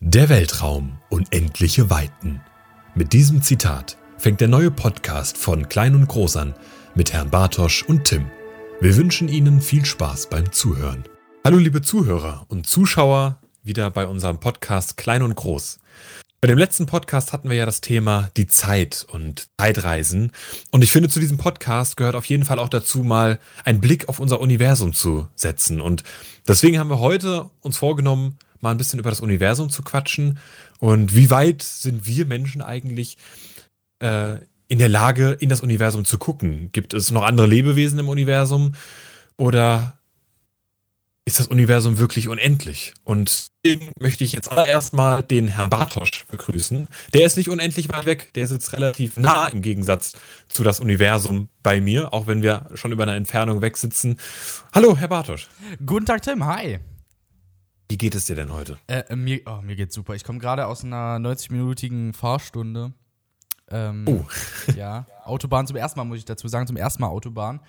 Der Weltraum, unendliche Weiten. Mit diesem Zitat fängt der neue Podcast von Klein und Groß an mit Herrn Bartosch und Tim. Wir wünschen Ihnen viel Spaß beim Zuhören. Hallo liebe Zuhörer und Zuschauer, wieder bei unserem Podcast Klein und Groß. Bei dem letzten Podcast hatten wir ja das Thema die Zeit und Zeitreisen. Und ich finde, zu diesem Podcast gehört auf jeden Fall auch dazu, mal einen Blick auf unser Universum zu setzen. Und deswegen haben wir heute uns vorgenommen, mal ein bisschen über das Universum zu quatschen. Und wie weit sind wir Menschen eigentlich äh, in der Lage, in das Universum zu gucken? Gibt es noch andere Lebewesen im Universum? Oder ist das Universum wirklich unendlich? Und deswegen möchte ich jetzt allererst mal den Herrn Bartosch begrüßen. Der ist nicht unendlich weit weg, der sitzt relativ nah im Gegensatz zu das Universum bei mir, auch wenn wir schon über eine Entfernung weg sitzen. Hallo, Herr Bartosch. Guten Tag, Tim. Hi. Wie geht es dir denn heute? Äh, mir, oh, mir geht's super. Ich komme gerade aus einer 90-minütigen Fahrstunde. Ähm, Oh. Ja, Autobahn zum ersten Mal, muss ich dazu sagen, zum ersten Mal Autobahn.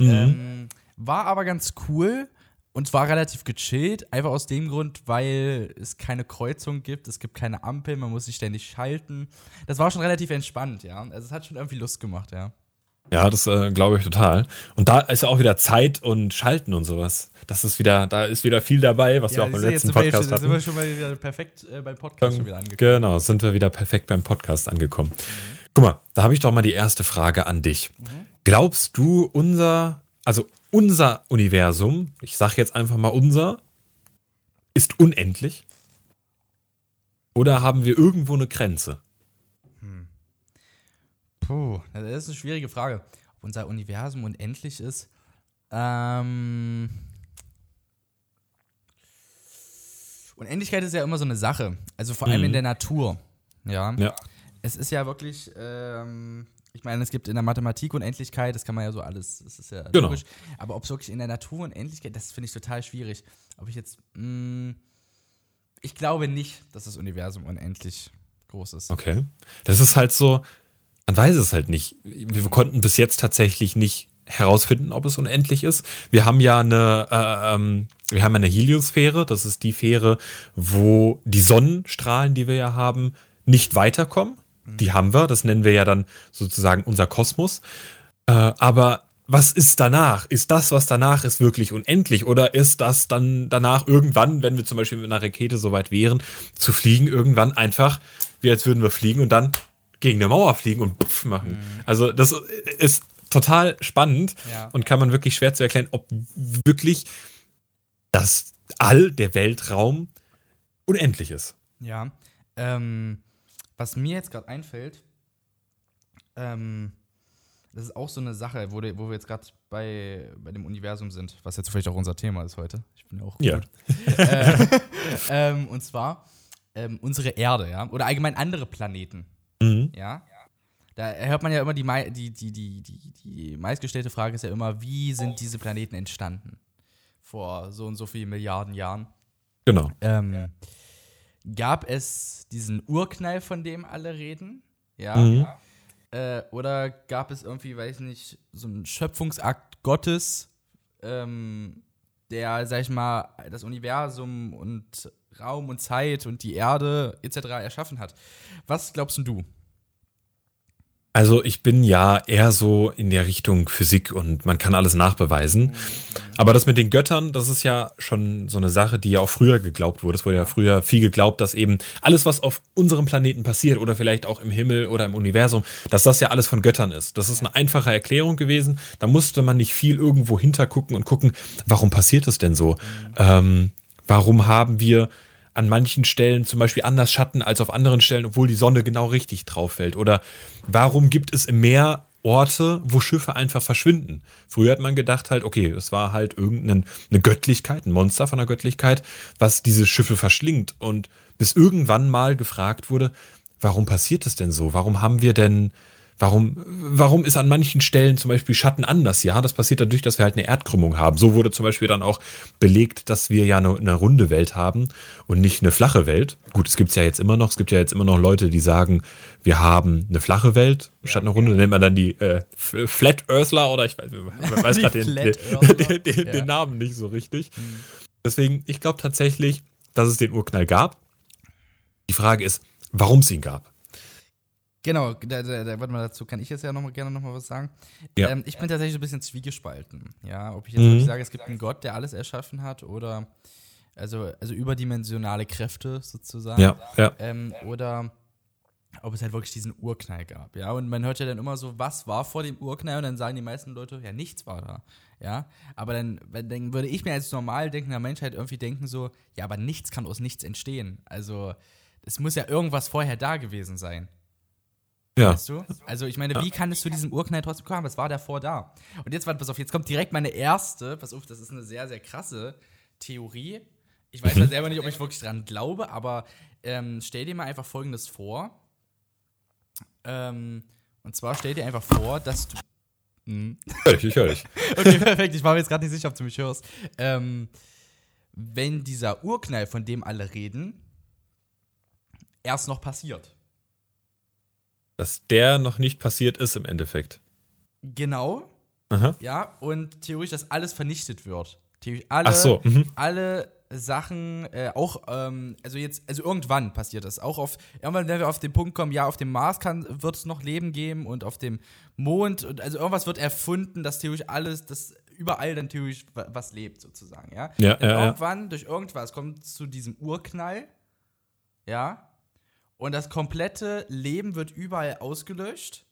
Mhm. Ähm, war aber ganz cool und zwar relativ gechillt, einfach aus dem Grund, weil es keine Kreuzung gibt, es gibt keine Ampel, man muss sich ständig schalten. Das war schon relativ entspannt, ja. Also es hat schon irgendwie Lust gemacht, ja. Ja, das äh, glaube ich total. Und da ist ja auch wieder Zeit und Schalten und sowas. Das ist wieder, da ist wieder viel dabei, was wir auch du, letzten Podcast jetzt sind wir hatten. schon mal wieder perfekt äh, beim Podcast schon wieder angekommen. Genau, sind wir wieder perfekt beim Podcast angekommen. Guck mal, da habe ich doch mal die erste Frage an dich. Glaubst du, unser, also unser Universum, ich sage jetzt einfach mal unser, ist unendlich? Oder haben wir irgendwo eine Grenze? Puh, das ist eine schwierige Frage. Ob unser Universum unendlich ist. Ähm. Unendlichkeit ist ja immer so eine Sache. Also vor allem Mhm. in der Natur. Ja. Ja. Es ist ja wirklich, ähm, ich meine, es gibt in der Mathematik Unendlichkeit, das kann man ja so alles, das ist ja Genau. logisch. Aber ob es wirklich in der Natur Unendlichkeit, das finde ich total schwierig. Ob ich jetzt, mh, ich glaube nicht, dass das Universum unendlich groß ist. Okay. Das ist halt so, man weiß es halt nicht. Wir konnten bis jetzt tatsächlich nicht herausfinden, ob es unendlich ist. Wir haben ja eine, äh, ähm, wir haben eine Heliosphäre, das ist die Sphäre, wo die Sonnenstrahlen, die wir ja haben, nicht weiterkommen. Die haben wir, das nennen wir ja dann sozusagen unser Kosmos. Äh, aber was ist danach? Ist das, was danach ist, wirklich unendlich? Oder ist das dann danach irgendwann, wenn wir zum Beispiel mit einer Rakete so weit wären, zu fliegen, irgendwann einfach, wie als würden wir fliegen und dann gegen eine Mauer fliegen und puff machen? Also, das ist total spannend Ja. und kann man wirklich schwer zu erklären, ob wirklich das All, der Weltraum, unendlich ist. Ja. Ähm, was mir jetzt gerade einfällt, ähm, das ist auch so eine Sache, wo, wo wir jetzt gerade bei, bei dem Universum sind, was jetzt vielleicht auch unser Thema ist heute. Ich bin ja auch Ja. gut. äh, ähm, und zwar ähm, unsere Erde, ja, oder allgemein andere Planeten, Mhm. ja. Da hört man ja immer die, die, die, die, die, die meistgestellte Frage ist ja immer, wie sind diese Planeten entstanden? Vor so und so vielen Milliarden Jahren. Genau. Ähm, gab es diesen Urknall, von dem alle reden? Ja. Mhm. Äh, oder gab es irgendwie, weiß ich nicht, so einen Schöpfungsakt Gottes, ähm, der, sag ich mal, das Universum und Raum und Zeit und die Erde etc. erschaffen hat? Was glaubst du? Also ich bin ja eher so in der Richtung Physik und man kann alles nachbeweisen. Aber das mit den Göttern, das ist ja schon so eine Sache, die ja auch früher geglaubt wurde. Es wurde ja früher viel geglaubt, dass eben alles, was auf unserem Planeten passiert oder vielleicht auch im Himmel oder im Universum, dass das ja alles von Göttern ist. Das ist eine einfache Erklärung gewesen. Da musste man nicht viel irgendwo hintergucken und gucken, warum passiert es denn so? Ähm, warum haben wir an manchen Stellen zum Beispiel anders Schatten als auf anderen Stellen, obwohl die Sonne genau richtig drauf fällt? Oder warum gibt es im Meer Orte, wo Schiffe einfach verschwinden? Früher hat man gedacht halt, okay, es war halt irgendeine eine Göttlichkeit, ein Monster von der Göttlichkeit, was diese Schiffe verschlingt. Und bis irgendwann mal gefragt wurde, warum passiert es denn so? Warum haben wir denn Warum, warum ist an manchen Stellen zum Beispiel Schatten anders? Ja, das passiert dadurch, dass wir halt eine Erdkrümmung haben. So wurde zum Beispiel dann auch belegt, dass wir ja eine, eine runde Welt haben und nicht eine flache Welt. Gut, es gibt's ja jetzt immer noch. Es gibt ja jetzt immer noch Leute, die sagen, wir haben eine flache Welt statt eine runde. Nennt man dann die äh, Flat Earthler oder ich weiß, weiß gerade den, den, den, Ja. den Namen nicht so richtig. Deswegen, ich glaube tatsächlich, dass es den Urknall gab. Die Frage ist, warum es ihn gab. Genau, da, da, da, warte mal, dazu kann ich jetzt ja noch mal, gerne nochmal was sagen. Ja. Ähm, ich bin tatsächlich ein bisschen zwiegespalten. Ja, ob ich jetzt Mhm. wirklich sage, es gibt einen Gott, der alles erschaffen hat oder also, also überdimensionale Kräfte sozusagen. Ja, ja. Ähm, oder ob es halt wirklich diesen Urknall gab. Ja, und man hört ja dann immer so, was war vor dem Urknall? Und dann sagen die meisten Leute, ja, nichts war da. Ja, aber dann, dann würde ich mir als normal denkender Mensch halt irgendwie denken so, ja, aber nichts kann aus nichts entstehen. Also, es muss ja irgendwas vorher da gewesen sein. Ja. Weißt du? Also ich meine, wie kann es zu diesem Urknall trotzdem kommen? Was war davor da? Und jetzt, pass auf, jetzt kommt direkt meine erste, pass auf, das ist eine sehr, sehr krasse Theorie. Ich weiß ja selber nicht, ob ich wirklich dran glaube, aber ähm, stell dir mal einfach folgendes vor. Ähm, und zwar stell dir einfach vor, dass du. Hm. Hör dich, ich höre dich. Okay, perfekt. Ich war mir jetzt gerade nicht sicher, ob du mich hörst. Ähm, wenn dieser Urknall, von dem alle reden, erst noch passiert. Dass der noch nicht passiert ist im Endeffekt. Genau, Aha. ja, und theoretisch, dass alles vernichtet wird. Theoretisch alle, Ach so, mhm. alle Sachen, äh, auch, ähm, also jetzt, also irgendwann passiert das. Auch auf, irgendwann, wenn wir auf den Punkt kommen, ja, auf dem Mars wird es noch Leben geben und auf dem Mond, und also irgendwas wird erfunden, dass theoretisch alles, dass überall dann theoretisch wa- was lebt, sozusagen, ja. Ja, ja, ja. irgendwann, durch irgendwas, kommt es zu diesem Urknall, ja, und das komplette Leben wird überall ausgelöscht,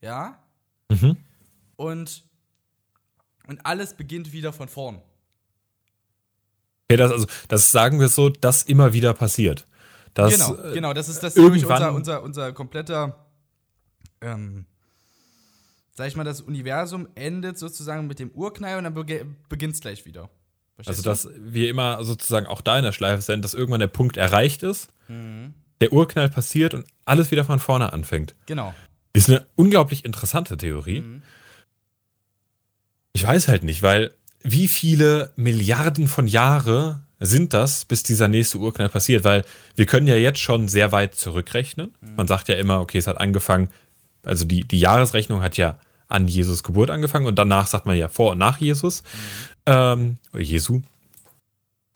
ja, Mhm. und, und alles beginnt wieder von vorn. Okay, das, also, das sagen wir so, dass immer wieder passiert. Das, genau, äh, genau, das ist das irgendwann- unser, unser, unser kompletter, ähm, sag ich mal, das Universum endet sozusagen mit dem Urknall und dann beginnt es gleich wieder. Also, Verstehst dass wir immer sozusagen auch da in der Schleife sind, dass irgendwann der Punkt erreicht ist, du? Mhm. Der Urknall passiert und alles wieder von vorne anfängt. Genau. Ist eine unglaublich interessante Theorie. Mhm. Ich weiß halt nicht, weil wie viele Milliarden von Jahre sind das, bis dieser nächste Urknall passiert? Weil wir können ja jetzt schon sehr weit zurückrechnen. Man sagt ja immer, okay, es hat angefangen, also die, die Jahresrechnung hat ja an Jesus Geburt angefangen und danach sagt man ja vor und nach Jesus. Ähm, oder Jesu.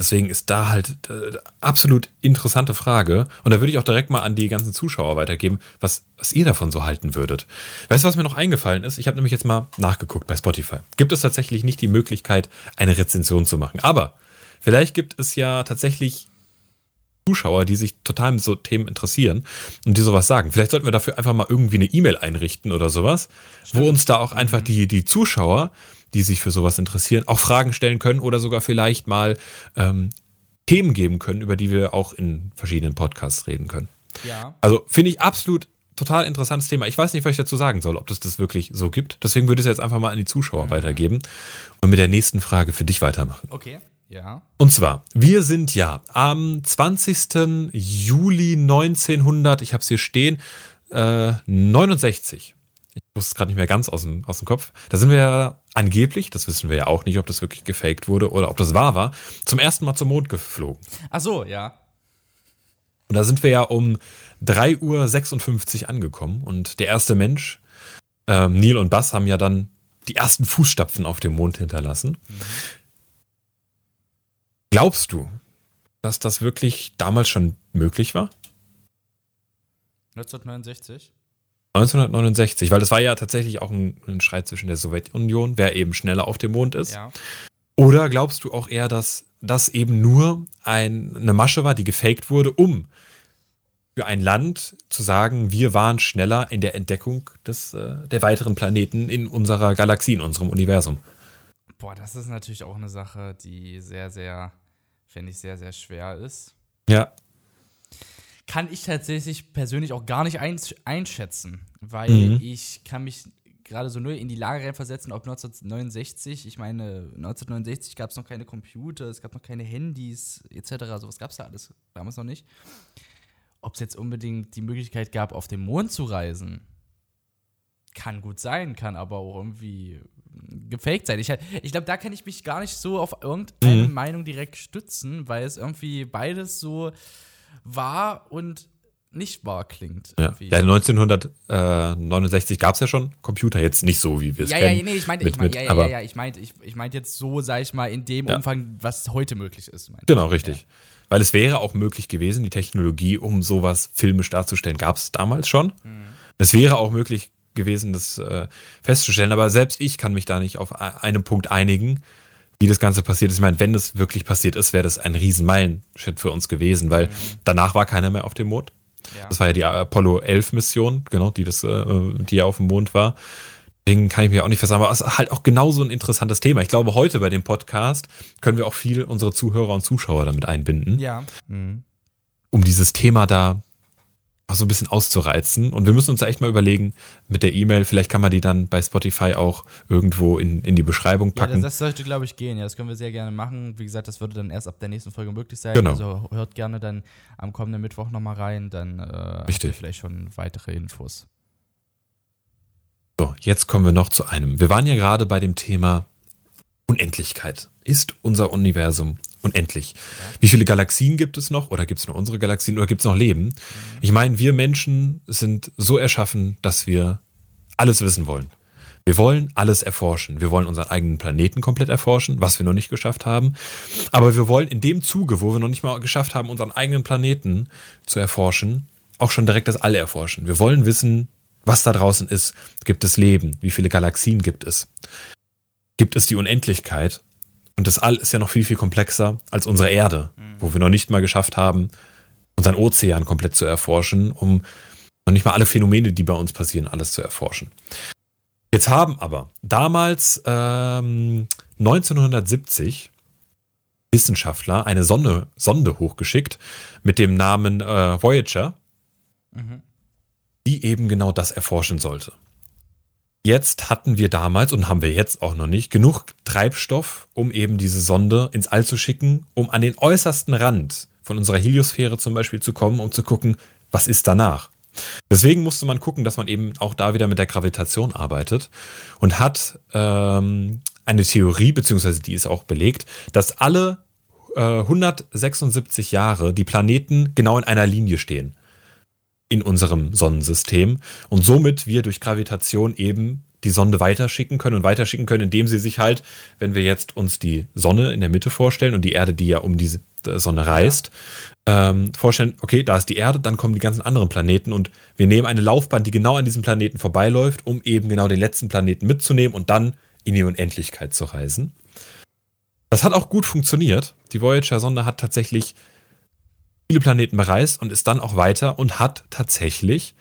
Deswegen ist da halt äh, absolut interessante Frage. Und da würde ich auch direkt mal an die ganzen Zuschauer weitergeben, was, was ihr davon so halten würdet. Weißt du, was mir noch eingefallen ist? Ich habe nämlich jetzt mal nachgeguckt bei Spotify. Gibt es tatsächlich nicht die Möglichkeit, eine Rezension zu machen. Aber vielleicht gibt es ja tatsächlich Zuschauer, die sich total mit so Themen interessieren und die sowas sagen. Vielleicht sollten wir dafür einfach mal irgendwie eine E-Mail einrichten oder sowas, wo uns da auch einfach die, die Zuschauer, die sich für sowas interessieren, auch Fragen stellen können oder sogar vielleicht mal ähm, Themen geben können, über die wir auch in verschiedenen Podcasts reden können. Ja. Also finde ich absolut total interessantes Thema. Ich weiß nicht, was ich dazu sagen soll, ob das das wirklich so gibt. Deswegen würde ich es jetzt einfach mal an die Zuschauer weitergeben und mit der nächsten Frage für dich weitermachen. Okay. Ja. Und zwar, wir sind ja am 20. Juli 1900, ich habe es hier stehen, äh, 69. Ich wusste es gerade nicht mehr ganz aus dem, aus dem Kopf. Da sind wir ja angeblich, das wissen wir ja auch nicht, ob das wirklich gefaked wurde oder ob das wahr war, zum ersten Mal zum Mond geflogen. Ach so, ja. Und da sind wir ja um 3.56 Uhr angekommen und der erste Mensch, ähm, Neil und Buzz, haben ja dann die ersten Fußstapfen auf dem Mond hinterlassen. Glaubst du, dass das wirklich damals schon möglich war? 1969. 1969, weil das war ja tatsächlich auch ein, ein Streit zwischen der Sowjetunion, wer eben schneller auf dem Mond ist. Ja. Oder glaubst du auch eher, dass das eben nur ein, eine Masche war, die gefaked wurde, um für ein Land zu sagen, wir waren schneller in der Entdeckung des, äh, der weiteren Planeten in unserer Galaxie, in unserem Universum? Boah, das ist natürlich auch eine Sache, die sehr, sehr, finde ich, sehr, sehr schwer ist. Ja. Kann ich tatsächlich persönlich auch gar nicht einsch- einschätzen, weil Mhm. ich kann mich gerade so nur in die Lage reinversetzen, ob 1969, ich meine, 1969 gab es noch keine Computer, es gab noch keine Handys etc., sowas gab es da alles damals noch nicht. Ob es jetzt unbedingt die Möglichkeit gab, auf den Mond zu reisen, kann gut sein, kann aber auch irgendwie gefaked sein. Ich, ich glaube, da kann ich mich gar nicht so auf irgendeine Mhm. Meinung direkt stützen, weil es irgendwie beides so wahr und nicht wahr klingt. ja. ja 1969 gab es ja schon Computer, jetzt nicht so, wie wir es ja, ja, kennen. nee, ich meinte, ich meinte, ja, ja, ja, ja, ich meinte, ich, ich meinte jetzt so, sag ich mal, in dem Ja. Umfang, was heute möglich ist. Genau, ich. richtig. Weil es wäre auch möglich gewesen, die Technologie, um sowas filmisch darzustellen, gab es damals schon. Mhm. Es wäre auch möglich gewesen, das äh, festzustellen, aber selbst ich kann mich da nicht auf einen Punkt einigen, wie das Ganze passiert ist. Ich meine, wenn das wirklich passiert ist, wäre das ein riesen Meilenschritt für uns gewesen, weil mhm. danach war keiner mehr auf dem Mond. Ja. Das war ja die Apollo 11 Mission, genau, die das, äh, die ja auf dem Mond war. Deswegen kann ich mir auch nicht versagen, aber es ist halt auch genauso ein interessantes Thema. Ich glaube, heute bei dem Podcast können wir auch viel unsere Zuhörer und Zuschauer damit einbinden. Ja. Mhm. Um dieses Thema da so ein bisschen auszureizen. Und wir müssen uns da echt mal überlegen mit der E-Mail, vielleicht kann man die dann bei Spotify auch irgendwo in, in die Beschreibung packen. Ja, das, das sollte, glaube ich, gehen. Ja, das können wir sehr gerne machen. Wie gesagt, das würde dann erst ab der nächsten Folge möglich sein. Genau. Also hört gerne dann am kommenden Mittwoch nochmal rein, dann äh, habt ihr vielleicht schon weitere Infos. So, jetzt kommen wir noch zu einem. Wir waren ja gerade bei dem Thema Unendlichkeit. Ist unser Universum unendlich? Wie viele Galaxien gibt es noch? Oder gibt es nur unsere Galaxien? Oder gibt es noch Leben? Ich meine, wir Menschen sind so erschaffen, dass wir alles wissen wollen. Wir wollen alles erforschen. Wir wollen unseren eigenen Planeten komplett erforschen, was wir noch nicht geschafft haben. Aber wir wollen in dem Zuge, wo wir noch nicht mal geschafft haben, unseren eigenen Planeten zu erforschen, auch schon direkt das All erforschen. Wir wollen wissen, was da draußen ist. Gibt es Leben? Wie viele Galaxien gibt es? Gibt es die Unendlichkeit? Und das All ist ja noch viel, viel komplexer als unsere Erde, mhm. wo wir noch nicht mal geschafft haben, unseren Ozean komplett zu erforschen, um noch nicht mal alle Phänomene, die bei uns passieren, alles zu erforschen. Jetzt haben aber damals ähm, 1970 Wissenschaftler eine Sonde, Sonde hochgeschickt mit dem Namen äh, Voyager. Mhm die eben genau das erforschen sollte. Jetzt hatten wir damals und haben wir jetzt auch noch nicht genug Treibstoff, um eben diese Sonde ins All zu schicken, um an den äußersten Rand von unserer Heliosphäre zum Beispiel zu kommen, um zu gucken, was ist danach. Deswegen musste man gucken, dass man eben auch da wieder mit der Gravitation arbeitet und hat ähm, eine Theorie, beziehungsweise die ist auch belegt, dass alle äh, 176 Jahre die Planeten genau in einer Linie stehen in unserem Sonnensystem und somit wir durch Gravitation eben die Sonde weiterschicken können und weiterschicken können, indem sie sich halt, wenn wir jetzt uns die Sonne in der Mitte vorstellen und die Erde, die ja um äh, Sonne reist, ähm, vorstellen, okay, da ist die Erde, dann kommen die ganzen anderen Planeten und wir nehmen eine Laufbahn, die genau an diesem Planeten vorbeiläuft, um eben genau den letzten Planeten mitzunehmen und dann in die Unendlichkeit zu reisen. Das hat auch gut funktioniert. Die Voyager-Sonde hat tatsächlich viele Planeten bereist und ist dann auch weiter und hat tatsächlich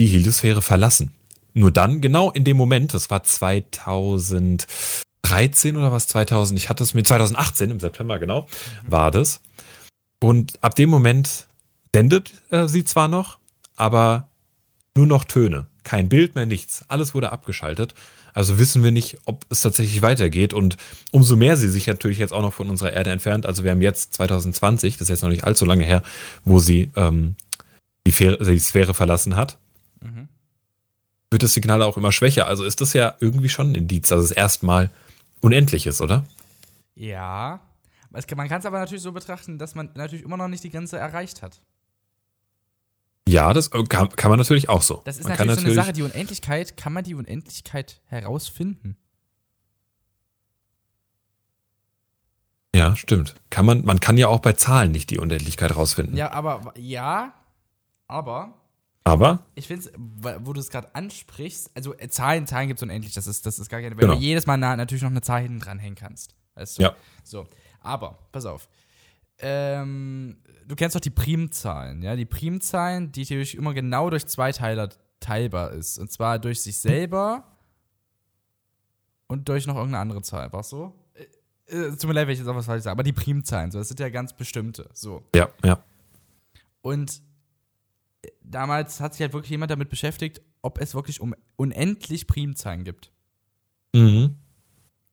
die Heliosphäre verlassen. Nur dann, genau in dem Moment, das war 2013 oder was 2000, ich hatte es mit 2018 im September genau, war das. Und ab dem Moment sendet äh, sie zwar noch, aber nur noch Töne. Kein Bild mehr, nichts. Alles wurde abgeschaltet. Also wissen wir nicht, ob es tatsächlich weitergeht. Und umso mehr sie sich natürlich jetzt auch noch von unserer Erde entfernt. Also wir haben jetzt 2020, das ist jetzt noch nicht allzu lange her, wo sie ähm, die, die, Sphäre verlassen hat. Mhm. Wird das Signal auch immer schwächer. Also ist das ja irgendwie schon ein Indiz, dass es erstmal unendlich ist, oder? Ja. Man kann es aber natürlich so betrachten, dass man natürlich immer noch nicht die Grenze erreicht hat. Ja, das äh, kann, kann man natürlich auch so. Das ist man natürlich, so eine Sache, die Unendlichkeit, kann man die Unendlichkeit herausfinden? Ja, stimmt. Kann man, man kann ja auch bei Zahlen nicht die Unendlichkeit herausfinden. Ja, aber, ja, aber. Aber? Ich finde es, wo du es gerade ansprichst, also äh, Zahlen, Zahlen gibt es unendlich, das ist, das ist gar keine, weil genau. du jedes Mal natürlich noch eine Zahl hinten dranhängen kannst. Weißt du? Ja. So, aber, pass auf. Ähm, du kennst doch die Primzahlen, ja? Die Primzahlen, die theoretisch immer genau durch zwei Teiler teilbar ist. Und zwar durch sich selber und durch noch irgendeine andere Zahl. War so? Äh, äh, tut mir leid, wenn ich jetzt auch was falsch sage, aber die Primzahlen, so, das sind ja ganz bestimmte. So. Ja, ja. Und äh, damals hat sich halt wirklich jemand damit beschäftigt, ob es wirklich um unendlich Primzahlen gibt. Mhm.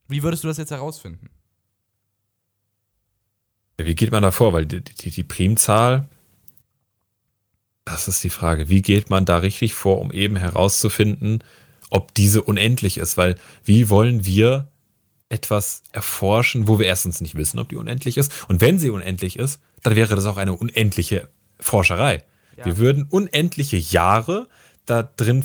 Wie würdest du das jetzt herausfinden? Wie geht man da vor? Weil die, die, die Primzahl, das ist die Frage. Wie geht man da richtig vor, um eben herauszufinden, ob diese unendlich ist? Weil wie wollen wir etwas erforschen, wo wir erstens nicht wissen, ob die unendlich ist? Und wenn sie unendlich ist, dann wäre das auch eine unendliche Forscherei. Ja. Wir würden unendliche Jahre da drin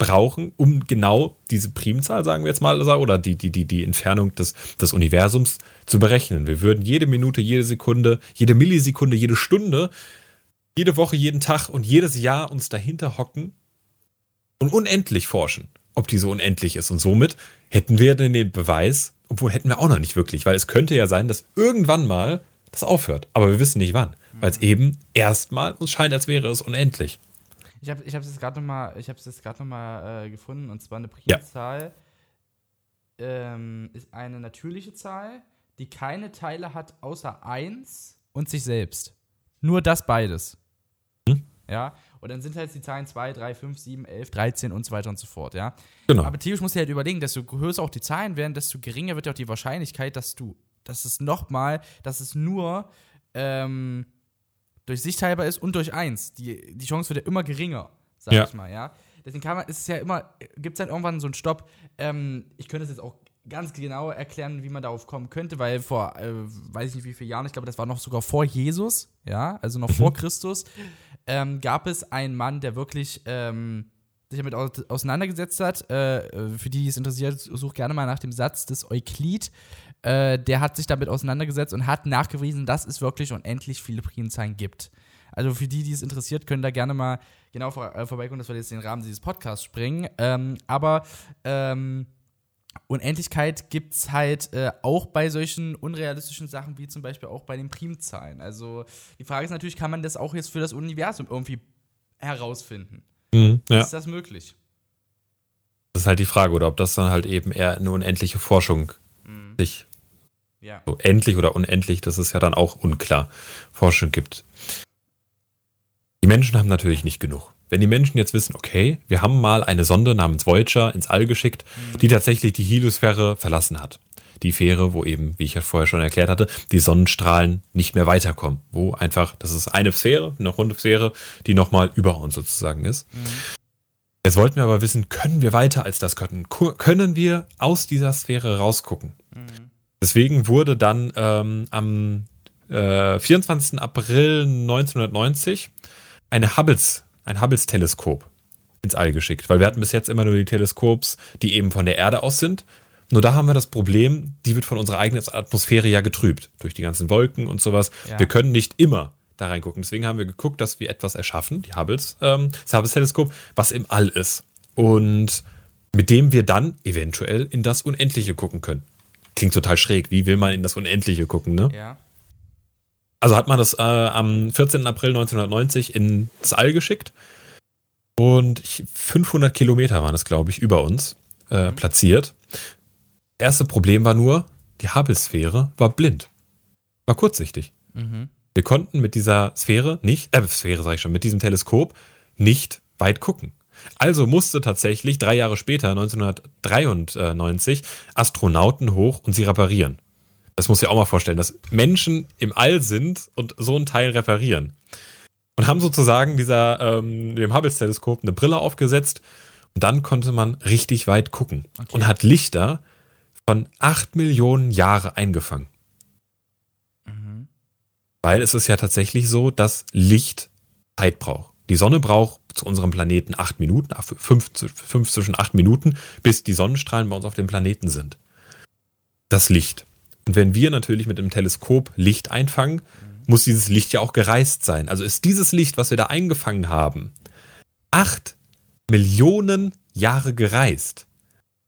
brauchen, um genau diese Primzahl, sagen wir jetzt mal, oder die, die, die, die Entfernung des, des Universums zu berechnen. Wir würden jede Minute, jede Sekunde, jede Millisekunde, jede Stunde, jede Woche, jeden Tag und jedes Jahr uns dahinter hocken und unendlich forschen, ob die so unendlich ist. Und somit hätten wir den Beweis, obwohl hätten wir auch noch nicht wirklich, weil es könnte ja sein, dass irgendwann mal das aufhört. Aber wir wissen nicht wann, weil es eben erstmal uns scheint, als wäre es unendlich. Ich habe ich es jetzt gerade nochmal noch, äh, gefunden und zwar eine Primzahl ja. ähm, ist eine natürliche Zahl, die keine Teile hat außer 1 und sich selbst. Nur das beides. Hm? Ja, und dann sind halt die Zahlen 2, 3, 5, 7, 11, 13 und so weiter und so fort, ja. Genau. Aber theoretisch musst du halt überlegen, desto größer auch die Zahlen werden, desto geringer wird ja auch die Wahrscheinlichkeit, dass du, dass es nochmal, dass es nur ähm, durch sich teilbar ist und durch 1. Die, die Chance wird ja immer geringer, sag ja. ich mal, ja. Deswegen kann man, ist es ja immer, gibt es halt irgendwann so einen Stopp. Ähm, ich könnte es jetzt auch ganz genau erklären, wie man darauf kommen könnte, weil vor, äh, weiß ich nicht wie viele Jahren, ich glaube, das war noch sogar vor Jesus, ja, also noch vor mhm. Christus, ähm, gab es einen Mann, der wirklich ähm, sich damit auseinandergesetzt hat. Äh, für die, die es interessiert, such gerne mal nach dem Satz des Euklid. Äh, der hat sich damit auseinandergesetzt und hat nachgewiesen, dass es wirklich unendlich viele Primzahlen gibt. Also für die, die es interessiert, können da gerne mal genau vor, äh, vorbeikommen, dass wir jetzt den Rahmen dieses Podcasts springen. Ähm, aber ähm, Unendlichkeit gibt es halt äh, auch bei solchen unrealistischen Sachen wie zum Beispiel auch bei den Primzahlen. Also die Frage ist natürlich, kann man das auch jetzt für das Universum irgendwie herausfinden? Mhm, ja. Ist das möglich? Das ist halt die Frage, oder ob das dann halt eben eher eine unendliche Forschung mhm. sich ja. so endlich oder unendlich, das ist ja dann auch unklar, Forschung gibt. Die Menschen haben natürlich nicht genug. Wenn die Menschen jetzt wissen, okay, wir haben mal eine Sonde namens Voyager ins All geschickt, die tatsächlich die Heliosphäre verlassen hat. Die Fähre, wo eben, wie ich ja vorher schon erklärt hatte, die Sonnenstrahlen nicht mehr weiterkommen. Wo einfach, das ist eine Sphäre, eine runde Sphäre, die nochmal über uns sozusagen ist. Mhm. Jetzt wollten wir aber wissen, können wir weiter als das können? Können wir aus dieser Sphäre rausgucken? Mhm. Deswegen wurde dann ähm, am äh, 24. April 1990 eine Hubbles ein Hubbles-Teleskop ins All geschickt, weil wir hatten bis jetzt immer nur die Teleskops, die eben von der Erde aus sind. Nur da haben wir das Problem, die wird von unserer eigenen Atmosphäre ja getrübt, durch die ganzen Wolken und sowas. Ja. Wir können nicht immer da reingucken. Deswegen haben wir geguckt, dass wir etwas erschaffen, die Hubbles, ähm, das Hubbles-Teleskop, was im All ist. Und mit dem wir dann eventuell in das Unendliche gucken können. Klingt total schräg. Wie will man in das Unendliche gucken, ne? Ja. Also hat man das äh, am 14. April 1990 ins All geschickt und 500 Kilometer waren es, glaube ich, über uns äh, mhm. platziert. Erste Problem war nur, die Hubble-Sphäre war blind. War kurzsichtig. Mhm. Wir konnten mit dieser Sphäre nicht, äh, Sphäre sage ich schon, mit diesem Teleskop nicht weit gucken. Also musste tatsächlich drei Jahre später, 1993, Astronauten hoch und sie reparieren. Das muss ich auch mal vorstellen, dass Menschen im All sind und so ein Teil reparieren. Und haben sozusagen dieser, ähm, dem Hubble-Teleskop eine Brille aufgesetzt und dann konnte man richtig weit gucken okay. und hat Lichter von 8 Millionen Jahre eingefangen. Mhm. Weil es ist ja tatsächlich so, dass Licht Zeit braucht. Die Sonne braucht zu unserem Planeten 8 Minuten, 5, 5 zwischen 8 Minuten, bis die Sonnenstrahlen bei uns auf dem Planeten sind. Das Licht. Und wenn wir natürlich mit dem Teleskop Licht einfangen, muss dieses Licht ja auch gereist sein. Also ist dieses Licht, was wir da eingefangen haben, acht Millionen Jahre gereist.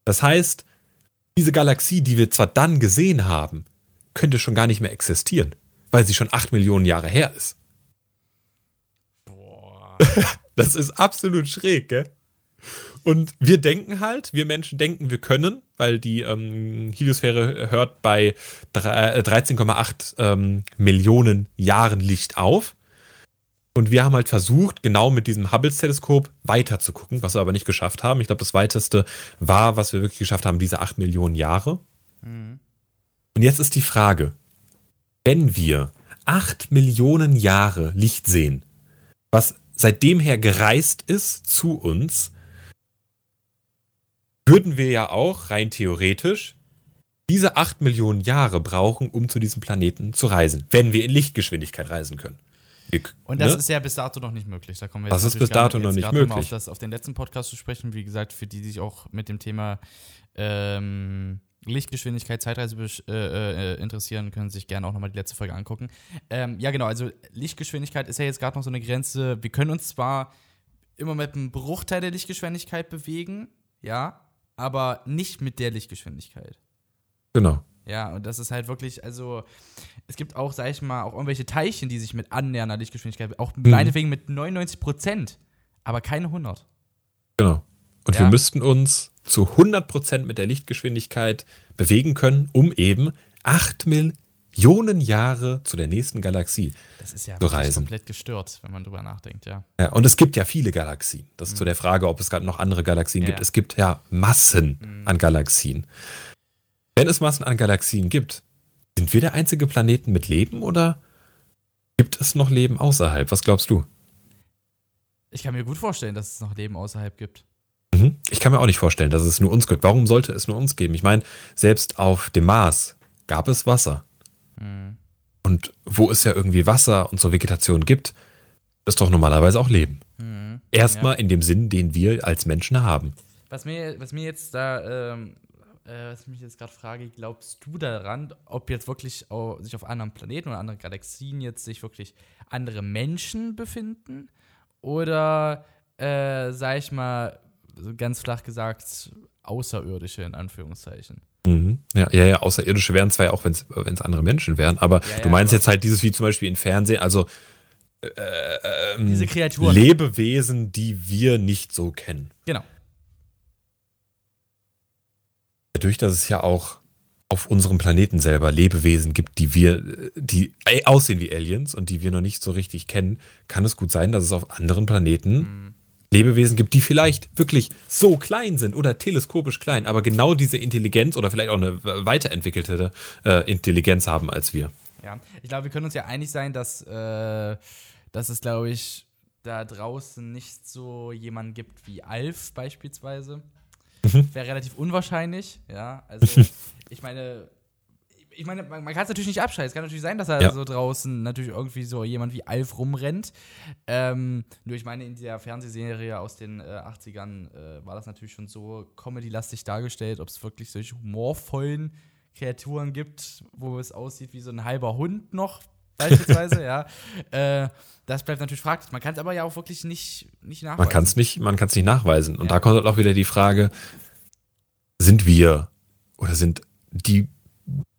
Das heißt, diese Galaxie, die wir zwar dann gesehen haben, könnte schon gar nicht mehr existieren, weil sie schon acht Millionen Jahre her ist. Boah. das ist absolut schräg, gell? Und wir denken halt, wir Menschen denken, wir können, weil die ähm, Heliosphäre hört bei 13,8 äh, ähm, Millionen Jahren Licht auf. Und wir haben halt versucht, genau mit diesem Hubble-Teleskop weiter zu gucken, was wir aber nicht geschafft haben. Ich glaube, das weiteste war, was wir wirklich geschafft haben, diese 8 Millionen Jahre. Mhm. Und jetzt ist die Frage, wenn wir 8 Millionen Jahre Licht sehen, was seitdem her gereist ist zu uns, würden wir ja auch rein theoretisch diese 8 Millionen Jahre brauchen, um zu diesem Planeten zu reisen, wenn wir in Lichtgeschwindigkeit reisen können. Und das ne? ist ja bis dato noch nicht möglich. Da kommen wir Das ist bis dato noch nicht möglich. Auf, das, auf den letzten Podcast zu sprechen, wie gesagt, für die, die sich auch mit dem Thema ähm, Lichtgeschwindigkeit, Zeitreise äh, äh, interessieren, können sich gerne auch nochmal die letzte Folge angucken. Ähm, ja, genau, also Lichtgeschwindigkeit ist ja jetzt gerade noch so eine Grenze. Wir können uns zwar immer mit einem Bruchteil der Lichtgeschwindigkeit bewegen, ja, aber nicht mit der Lichtgeschwindigkeit. Genau. Ja, und das ist halt wirklich, also es gibt auch, sag ich mal, auch irgendwelche Teilchen, die sich mit annähernder Lichtgeschwindigkeit, auch Mhm. meinetwegen mit 99 Prozent, aber keine 100. Genau. Und Ja. wir müssten uns zu 100% mit der Lichtgeschwindigkeit bewegen können, um eben 8 Millionen Jahre zu der nächsten Galaxie. Das ist ja Zu reisen. komplett gestört, wenn man drüber nachdenkt, ja. Ja, und es gibt ja viele Galaxien. Das ist zu der Frage, ob es gerade noch andere Galaxien Mhm. Ja, gibt. Es gibt ja Massen Mhm. an Galaxien. Wenn es Massen an Galaxien gibt, sind wir der einzige Planeten mit Leben oder gibt es noch Leben außerhalb? Was glaubst du? Ich kann mir gut vorstellen, dass es noch Leben außerhalb gibt. Mhm. Ich kann mir auch nicht vorstellen, dass es nur uns gibt. Warum sollte es nur uns geben? Ich meine, selbst auf dem Mars gab es Wasser. Mhm. Und wo es ja irgendwie Wasser und so Vegetation gibt, ist doch normalerweise auch Leben. Mhm. Erstmal in dem Sinn, den wir als Menschen haben. Was mir, was mir jetzt da, ähm, äh, was ich mich jetzt gerade frage, glaubst du daran, ob jetzt wirklich au- sich auf anderen Planeten oder anderen Galaxien jetzt sich wirklich andere Menschen befinden? Oder, äh, sag ich mal, ganz flach gesagt, Außerirdische in Anführungszeichen? Mhm. Ja, ja, ja, Außerirdische wären zwar ja auch, wenn es andere Menschen wären, aber Ja, ja, du meinst aber- jetzt halt dieses wie zum Beispiel in Fernsehen, also äh, ähm, Diese Kreaturen. Lebewesen, die wir nicht so kennen. Genau. Dadurch, dass es ja auch auf unserem Planeten selber Lebewesen gibt, die wir, die äh, aussehen wie Aliens und die wir noch nicht so richtig kennen, kann es gut sein, dass es auf anderen Planeten Mhm. Lebewesen gibt, die vielleicht wirklich so klein sind oder teleskopisch klein, aber genau diese Intelligenz oder vielleicht auch eine weiterentwickelte äh, Intelligenz haben als wir. Ja, ich glaube, wir können uns ja einig sein, dass, äh, dass es, glaube ich, da draußen nicht so jemanden gibt wie Alf beispielsweise. Wäre relativ unwahrscheinlich, ja. Also, ich meine, ich meine, man, man kann es natürlich nicht abschalten. Es kann natürlich sein, dass da Ja. so draußen natürlich irgendwie so jemand wie Alf rumrennt. Ähm, nur ich meine, in der Fernsehserie aus den äh, 80ern äh, war das natürlich schon so comedy-lastig dargestellt, ob es wirklich solche humorvollen Kreaturen gibt, wo es aussieht wie so ein halber Hund noch, beispielsweise, ja. Äh, das bleibt natürlich fraglich. Man kann es aber ja auch wirklich nicht, nicht nachweisen. Man kann es nicht, man kann es nicht nachweisen. Und Ja. da kommt halt auch wieder die Frage: Sind wir oder sind die,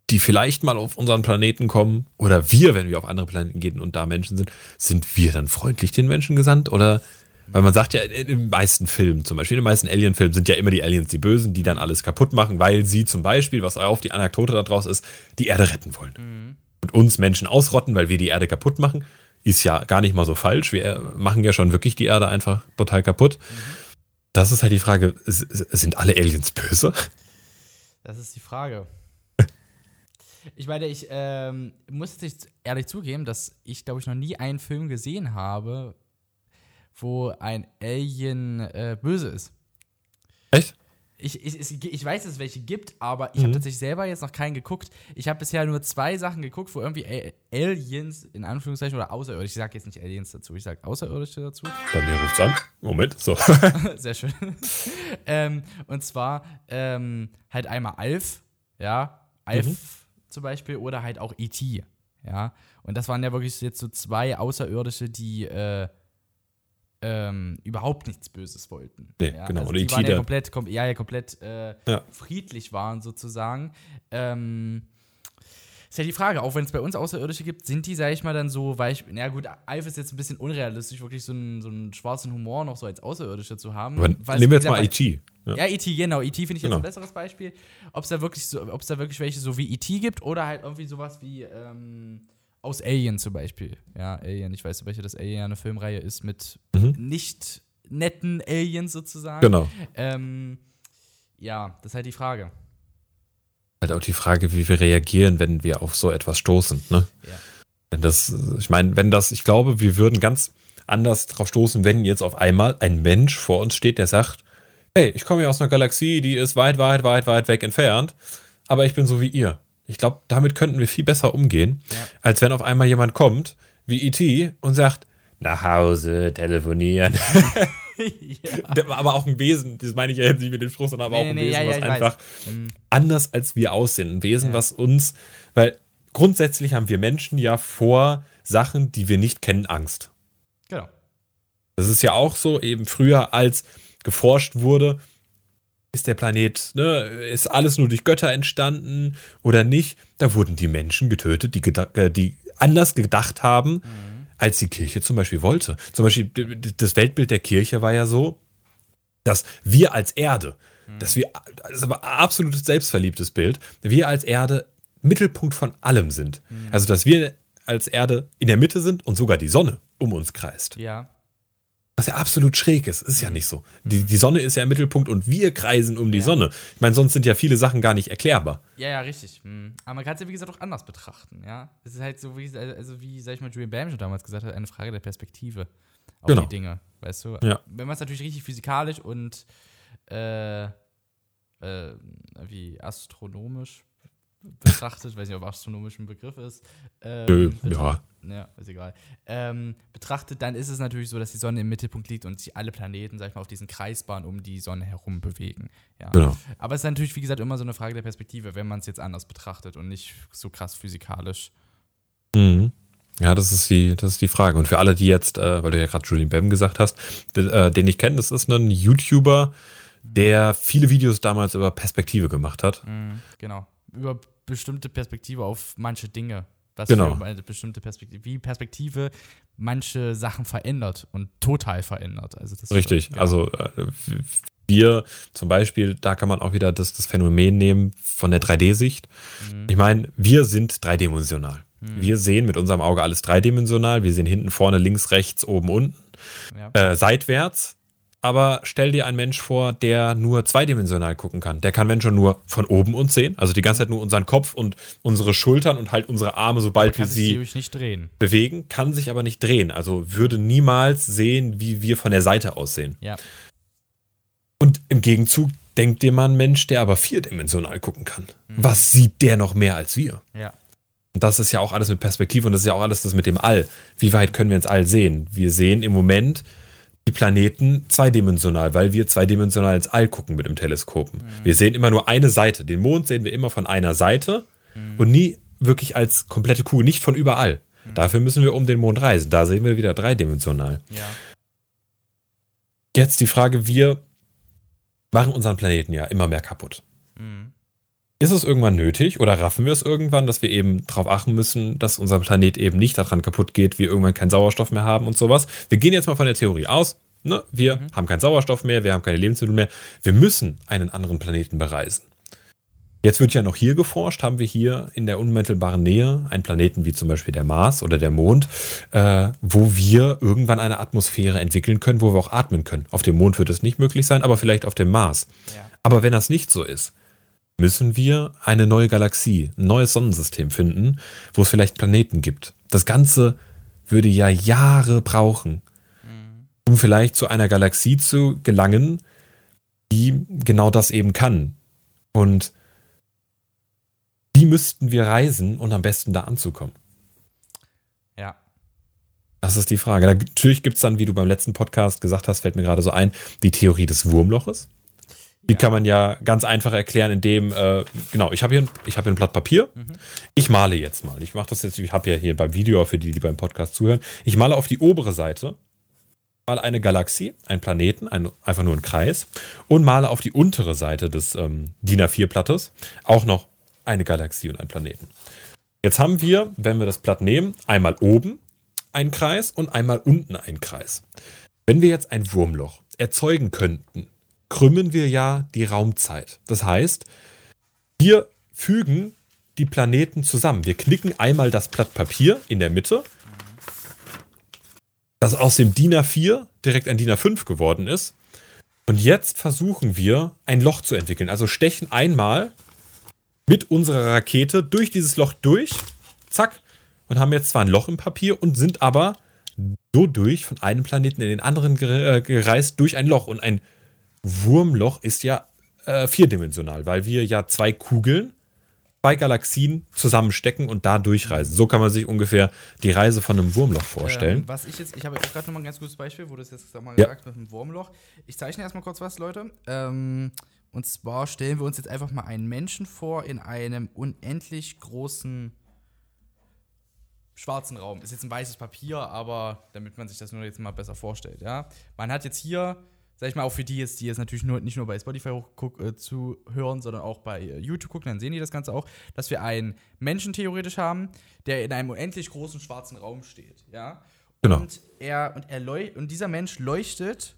die vielleicht mal auf unseren Planeten kommen, oder wir, wenn wir auf andere Planeten gehen und da Menschen sind, sind wir dann freundlich den Menschen gesandt? Oder weil man sagt ja, in den meisten Filmen, zum Beispiel in den meisten Alien-Filmen, sind ja immer die Aliens die Bösen, die dann alles kaputt machen, weil sie zum Beispiel, was auch die Anekdote daraus ist, die Erde retten wollen. Mhm. Und uns Menschen ausrotten, weil wir die Erde kaputt machen, ist ja gar nicht mal so falsch. Wir machen ja schon wirklich die Erde einfach total kaputt. Das ist halt die Frage, sind alle Aliens böse? Das ist die Frage. Ich meine, ich ähm, muss jetzt ehrlich zugeben, dass ich, glaube ich, noch nie einen Film gesehen habe, wo ein Alien äh, böse ist. Echt? Ich, ich, ich weiß, dass es welche gibt, aber ich habe Mhm. tatsächlich selber jetzt noch keinen geguckt. Ich habe bisher nur zwei Sachen geguckt, wo irgendwie Aliens, in Anführungszeichen, oder Außerirdische, ich sage jetzt nicht Aliens dazu, ich sage Außerirdische dazu. Bei mir ruft's an. Moment, so. Sehr schön. ähm, und zwar ähm, halt einmal Alf, ja, Alf Mhm. zum Beispiel, oder halt auch E.T., ja. Und das waren ja wirklich jetzt so zwei Außerirdische, die äh, ähm, überhaupt nichts Böses wollten. Nee, ja? genau. Also die waren ja komplett, kom ja, ja, komplett äh, Ja. friedlich waren sozusagen. Ähm, ist ja die Frage, auch wenn es bei uns Außerirdische gibt, sind die, sag ich mal, dann so, weil ich, na gut, Alf ist jetzt ein bisschen unrealistisch, wirklich so einen, so einen schwarzen Humor noch so als Außerirdische zu haben. Aber Weil nehmen wir jetzt mal E.T. Ja. ja, E.T., genau. E.T. finde ich jetzt Genau. ein besseres Beispiel. Ob es da wirklich so, ob es da wirklich welche so wie E.T. gibt oder halt irgendwie sowas wie ähm, aus Alien zum Beispiel. Ja, Alien, ich weiß, welche das Alien eine Filmreihe ist mit Mhm. nicht netten Aliens sozusagen. Genau. Ähm, ja, das ist halt die Frage. Halt auch die Frage, wie wir reagieren, wenn wir auf so etwas stoßen. Ne? Ja. Wenn das, ich meine, wenn das, ich glaube, wir würden ganz anders drauf stoßen, wenn jetzt auf einmal ein Mensch vor uns steht, der sagt, hey, ich komme ja aus einer Galaxie, die ist weit, weit, weit, weit weg entfernt, aber ich bin so wie ihr. Ich glaube, damit könnten wir viel besser umgehen, Ja. als wenn auf einmal jemand kommt, wie E.T. und sagt, nach Hause telefonieren. ja. Aber auch ein Wesen, das meine ich ja jetzt nicht mit dem Spruch, sondern aber nee, auch ein nee, Wesen, ja, was einfach weiß. anders als wir aussehen. Ein Wesen, was uns, weil grundsätzlich haben wir Menschen ja vor Sachen, die wir nicht kennen, Angst. Genau. Das ist ja auch so, eben früher, als geforscht wurde, ist der Planet, ne, ist alles nur durch Götter entstanden oder nicht? Da wurden die Menschen getötet, die, äh, die anders gedacht haben, mhm. als die Kirche zum Beispiel wollte. Zum Beispiel das Weltbild der Kirche war ja so, dass wir als Erde, mhm. dass wir, das ist aber ein absolutes selbstverliebtes Bild, wir als Erde Mittelpunkt von allem sind. Mhm. Also, dass wir als Erde in der Mitte sind und sogar die Sonne um uns kreist. Ja. Was ja absolut schräg ist. Ist ja nicht so. Die, die Sonne ist ja im Mittelpunkt und wir kreisen um die ja. Sonne. Ich meine, sonst sind ja viele Sachen gar nicht erklärbar. Ja, ja, richtig. Hm. Aber man kann es ja, wie gesagt, auch anders betrachten. Ja, Es ist halt so, wie, also wie, sag ich mal, Julian Bam schon damals gesagt hat, eine Frage der Perspektive auf genau. die Dinge. Weißt du? Ja. Wenn man es natürlich richtig physikalisch und äh, äh, wie astronomisch betrachtet, weiß nicht, ob astronomisch ein Begriff ist. Ähm, Nö, ja. Ja, ist egal. Ähm, betrachtet, dann ist es natürlich so, dass die Sonne im Mittelpunkt liegt und sich alle Planeten, sag ich mal, auf diesen Kreisbahn um die Sonne herum bewegen. Ja. Genau. Aber es ist natürlich, wie gesagt, immer so eine Frage der Perspektive, wenn man es jetzt anders betrachtet und nicht so krass physikalisch. Mhm. Ja, das ist die, das ist die Frage. Und für alle, die jetzt, äh, weil du ja gerade Julian Bam gesagt hast, äh, den ich kenne, das ist ein YouTuber, der viele Videos damals über Perspektive gemacht hat. Mhm, genau. Über bestimmte Perspektive auf manche Dinge. Was genau. für eine bestimmte Perspektive, wie Perspektive manche Sachen verändert und total verändert. Also das Richtig. Ja. Also äh, wir zum Beispiel, da kann man auch wieder das, das Phänomen nehmen von der 3D-Sicht. Mhm. Ich meine, wir sind dreidimensional. Mhm. Wir sehen mit unserem Auge alles dreidimensional. Wir sehen hinten, vorne, links, rechts, oben, unten. Ja. Äh, seitwärts aber stell dir einen Mensch vor, der nur zweidimensional gucken kann. Der kann Menschen nur von oben uns sehen, also die ganze Zeit nur unseren Kopf und unsere Schultern und halt unsere Arme, sobald wir sie bewegen, kann sich aber nicht drehen. Also würde niemals sehen, wie wir von der Seite aussehen. Ja. Und im Gegenzug denkt dir mal ein Mensch, der aber vierdimensional gucken kann. Mhm. Was sieht der noch mehr als wir? Ja. Und das ist ja auch alles mit Perspektive und das ist ja auch alles das mit dem All. Wie weit können wir ins All sehen? Wir sehen im Moment die Planeten zweidimensional, weil wir zweidimensional ins All gucken mit dem Teleskopen. Mhm. Wir sehen immer nur eine Seite. Den Mond sehen wir immer von einer Seite mhm. und nie wirklich als komplette Kugel, nicht von überall. Mhm. Dafür müssen wir um den Mond reisen. Da sehen wir wieder dreidimensional. Ja. Jetzt die Frage, wir machen unseren Planeten ja immer mehr kaputt. Ist es irgendwann nötig oder raffen wir es irgendwann, dass wir eben darauf achten müssen, dass unser Planet eben nicht daran kaputt geht, wir irgendwann keinen Sauerstoff mehr haben und sowas? Wir gehen jetzt mal von der Theorie aus. Ne? Wir mhm. haben keinen Sauerstoff mehr, wir haben keine Lebensmittel mehr. Wir müssen einen anderen Planeten bereisen. Jetzt wird ja noch hier geforscht, haben wir hier in der unmittelbaren Nähe einen Planeten wie zum Beispiel der Mars oder der Mond, äh, wo wir irgendwann eine Atmosphäre entwickeln können, wo wir auch atmen können. Auf dem Mond wird es nicht möglich sein, aber vielleicht auf dem Mars. Ja. Aber wenn das nicht so ist, müssen wir eine neue Galaxie, ein neues Sonnensystem finden, wo es vielleicht Planeten gibt. Das Ganze würde ja Jahre brauchen, mhm. um vielleicht zu einer Galaxie zu gelangen, die genau das eben kann. Und wie müssten wir reisen und am besten da anzukommen? Ja. Das ist die Frage. Natürlich gibt es dann, wie du beim letzten Podcast gesagt hast, fällt mir gerade so ein, die Theorie des Wurmloches. Die ja. kann man ja ganz einfach erklären, indem, äh, genau, ich habe hier, ich hab hier ein Blatt Papier. Mhm. Ich male jetzt mal. Ich mache das jetzt, ich habe ja hier beim Video, für die, die beim Podcast zuhören. Ich male auf die obere Seite mal eine Galaxie, einen Planeten, ein, einfach nur einen Kreis und male auf die untere Seite des ähm, DIN A4-Blattes auch noch eine Galaxie und einen Planeten. Jetzt haben wir, wenn wir das Blatt nehmen, einmal oben einen Kreis und einmal unten einen Kreis. Wenn wir jetzt ein Wurmloch erzeugen könnten, krümmen wir ja die Raumzeit. Das heißt, wir fügen die Planeten zusammen. Wir knicken einmal das Blatt Papier in der Mitte, das aus dem DIN A4 direkt ein DIN A5 geworden ist. Und jetzt versuchen wir, ein Loch zu entwickeln. Also stechen einmal mit unserer Rakete durch dieses Loch durch, zack, und haben jetzt zwar ein Loch im Papier und sind aber so durch von einem Planeten in den anderen äh, gereist durch ein Loch. Und ein Wurmloch ist ja äh, vierdimensional, weil wir ja zwei Kugeln zwei Galaxien zusammenstecken und da durchreisen. So kann man sich ungefähr die Reise von einem Wurmloch vorstellen. Ähm, was ich jetzt, ich habe jetzt gerade nochmal ein ganz gutes Beispiel, wo du es jetzt mal Ja. gesagt mit dem Wurmloch. Ich zeichne erstmal kurz was, Leute. Ähm, und zwar stellen wir uns jetzt einfach mal einen Menschen vor in einem unendlich großen schwarzen Raum. Ist jetzt ein weißes Papier, aber damit man sich das nur jetzt mal besser vorstellt, ja. Man hat jetzt hier, sag ich mal, auch für die jetzt, die jetzt natürlich nur, nicht nur bei Spotify hochguck, äh, zu hören, sondern auch bei äh, YouTube gucken, dann sehen die das Ganze auch, dass wir einen Menschen theoretisch haben, der in einem unendlich großen schwarzen Raum steht, ja. Genau. Und er, und er und dieser Mensch leuchtet,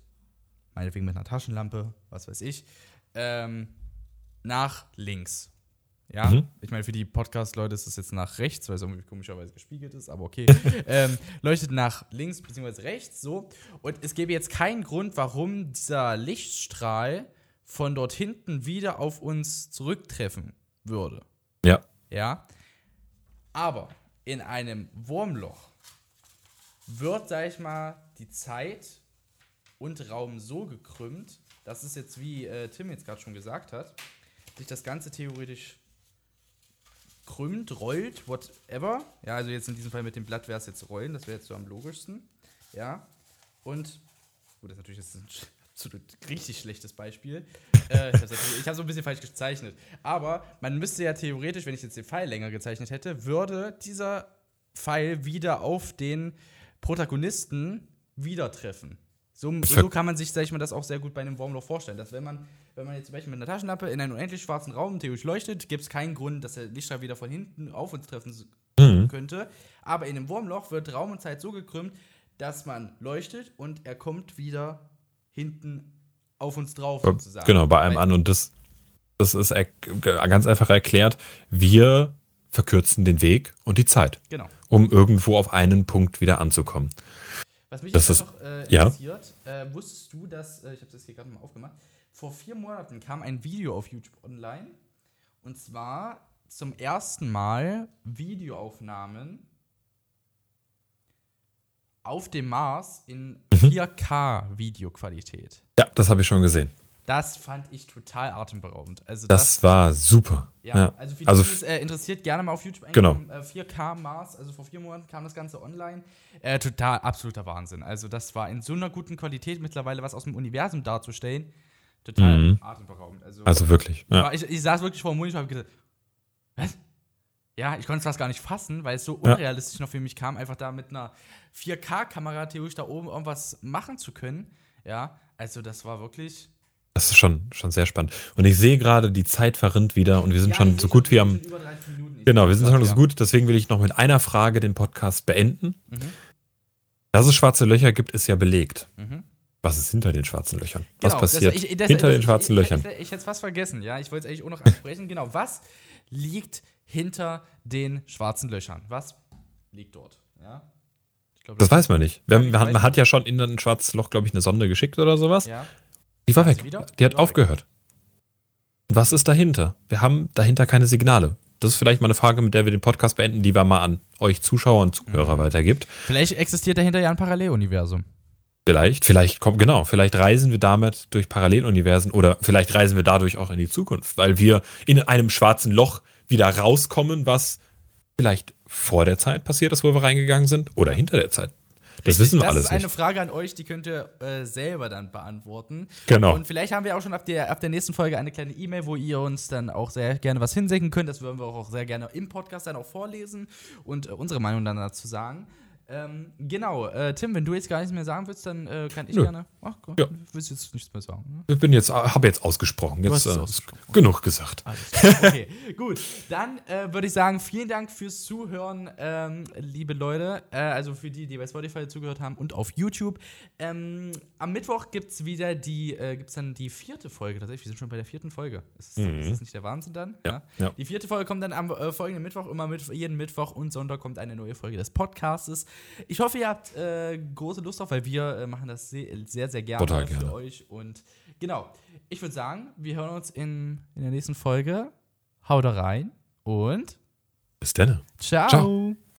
meinetwegen mit einer Taschenlampe, was weiß ich, ähm, nach links. Ja, Mhm. ich meine, für die Podcast-Leute ist es jetzt nach rechts, weil es irgendwie komischerweise gespiegelt ist, aber okay. ähm, leuchtet nach links bzw. rechts, so. Und es gäbe jetzt keinen Grund, warum dieser Lichtstrahl von dort hinten wieder auf uns zurücktreffen würde. Ja. Ja. Aber in einem Wurmloch wird, sag ich mal, die Zeit und Raum so gekrümmt, dass es jetzt, wie äh, Tim jetzt gerade schon gesagt hat, sich das Ganze theoretisch krümmt, rollt, whatever. Ja, also jetzt in diesem Fall mit dem Blatt wäre es jetzt rollen, das wäre jetzt so am logischsten. Ja. Und, gut, das ist natürlich jetzt ein absolut richtig schlechtes Beispiel. äh, ich habe hab so ein bisschen falsch gezeichnet. Aber man müsste ja theoretisch, wenn ich jetzt den Pfeil länger gezeichnet hätte, würde dieser Pfeil wieder auf den Protagonisten wieder treffen. So, so kann man sich, sag ich mal, das auch sehr gut bei einem Wurmloch vorstellen. Dass wenn man, wenn man jetzt zum Beispiel mit einer Taschenlampe in einen unendlich schwarzen Raum theoretisch leuchtet, gibt es keinen Grund, dass der Lichtstrahl wieder von hinten auf uns treffen Mhm. könnte. Aber in einem Wurmloch wird Raum und Zeit so gekrümmt, dass man leuchtet und er kommt wieder hinten auf uns drauf sozusagen. Genau, bei einem Weil- an. Und das, das ist ganz einfach erklärt. Wir verkürzen den Weg und die Zeit, Genau. um irgendwo auf einen Punkt wieder anzukommen. Was mich Das jetzt ist- noch äh, ja. interessiert, äh, wusstest du, dass, äh, ich habe das hier gerade mal aufgemacht, vor vier Monaten kam ein Video auf YouTube online und zwar zum ersten Mal Videoaufnahmen auf dem Mars in Mhm. 4K-Videoqualität. Ja, das habe ich schon gesehen. Das fand ich total atemberaubend. Also Das war super. ja, Ja. also für Also die, die es äh, interessiert, gerne mal auf YouTube Genau. eingeben. Äh, 4K Mars, also vor vier Monaten kam das Ganze online. Äh, total absoluter Wahnsinn. Also das war in so einer guten Qualität mittlerweile was aus dem Universum darzustellen. Total Mhm. atemberaubend. Also, Also wirklich. Ja. ich, ich saß wirklich vor dem Monitor und habe gedacht, was? Ja, ich konnte es fast gar nicht fassen, weil es so unrealistisch noch für mich kam, einfach da mit einer 4K-Kamera theoretisch da oben irgendwas machen zu können. Ja, also das war wirklich. Das ist schon, schon sehr spannend. Und ich sehe gerade, die Zeit verrinnt wieder und wir sind Ja, schon so gut wie wir am. sind über 30 Minuten. Ich Genau, wir sind schon so gut. Deswegen will ich noch mit einer Frage den Podcast beenden. Mhm. Dass es schwarze Löcher gibt, ist ja belegt. Mhm. Was ist hinter den schwarzen Löchern? Genau, Was passiert das- ich- das- hinter das- den schwarzen ich, Löchern? Ich, ich, hätte es fast vergessen, ja. Ich wollte es eigentlich auch noch ansprechen. genau, was liegt hinter den schwarzen Löchern? Was liegt dort? Ja. Glaub, Das weiß man nicht. Man, hat, weiß man hat ja schon in ein schwarzes Loch, glaube ich, eine Sonde geschickt oder sowas. Ja. Die war weg. wieder? Die hat Die aufgehört. Und was ist dahinter? Wir haben dahinter keine Signale. Das ist vielleicht mal eine Frage, mit der wir den Podcast beenden, die wir mal an euch Zuschauer und Zuhörer Mhm. weitergibt. Vielleicht existiert dahinter ja ein Paralleluniversum. Vielleicht, vielleicht kommt, genau, vielleicht reisen wir damit durch Paralleluniversen oder vielleicht reisen wir dadurch auch in die Zukunft, weil wir in einem schwarzen Loch wieder rauskommen, was vielleicht vor der Zeit passiert ist, wo wir reingegangen sind oder hinter der Zeit. Das wissen wir das alles ist eine nicht. Frage an euch, die könnt ihr äh, selber dann beantworten. Genau. Und vielleicht haben wir auch schon ab der, ab der nächsten Folge eine kleine E-Mail, wo ihr uns dann auch sehr gerne was hinsenden könnt. Das würden wir auch sehr gerne im Podcast dann auch vorlesen und äh, unsere Meinung dann dazu sagen. Ähm, genau, äh, Tim, wenn du jetzt gar nichts mehr sagen willst, dann äh, kann ich Nö. gerne. Ach, Gott, Ja. du willst jetzt nichts mehr sagen. Ne? Ich bin jetzt, habe jetzt ausgesprochen. Jetzt äh, ausgesprochen. genug gesagt. Alles klar. Okay, gut. Dann äh, würde ich sagen, vielen Dank fürs Zuhören, ähm, liebe Leute. Äh, also für die, die bei Spotify zugehört haben und auf YouTube. Ähm, am Mittwoch gibt es wieder die, äh, gibt's dann die vierte Folge. Tatsächlich, wir sind schon bei der vierten Folge. Ist, das- Mhm. ist das nicht der Wahnsinn dann? Ja, ja. Die vierte Folge kommt dann am äh, folgenden Mittwoch. Immer mit, jeden Mittwoch und Sonntag kommt eine neue Folge des Podcastes. Ich hoffe, ihr habt äh, große Lust drauf, weil wir äh, machen das sehr, sehr, sehr gerne, Total für gerne. euch. Und genau, ich würde sagen, wir hören uns in, in der nächsten Folge. Haut da rein und Bis dann. ciao. Ciao.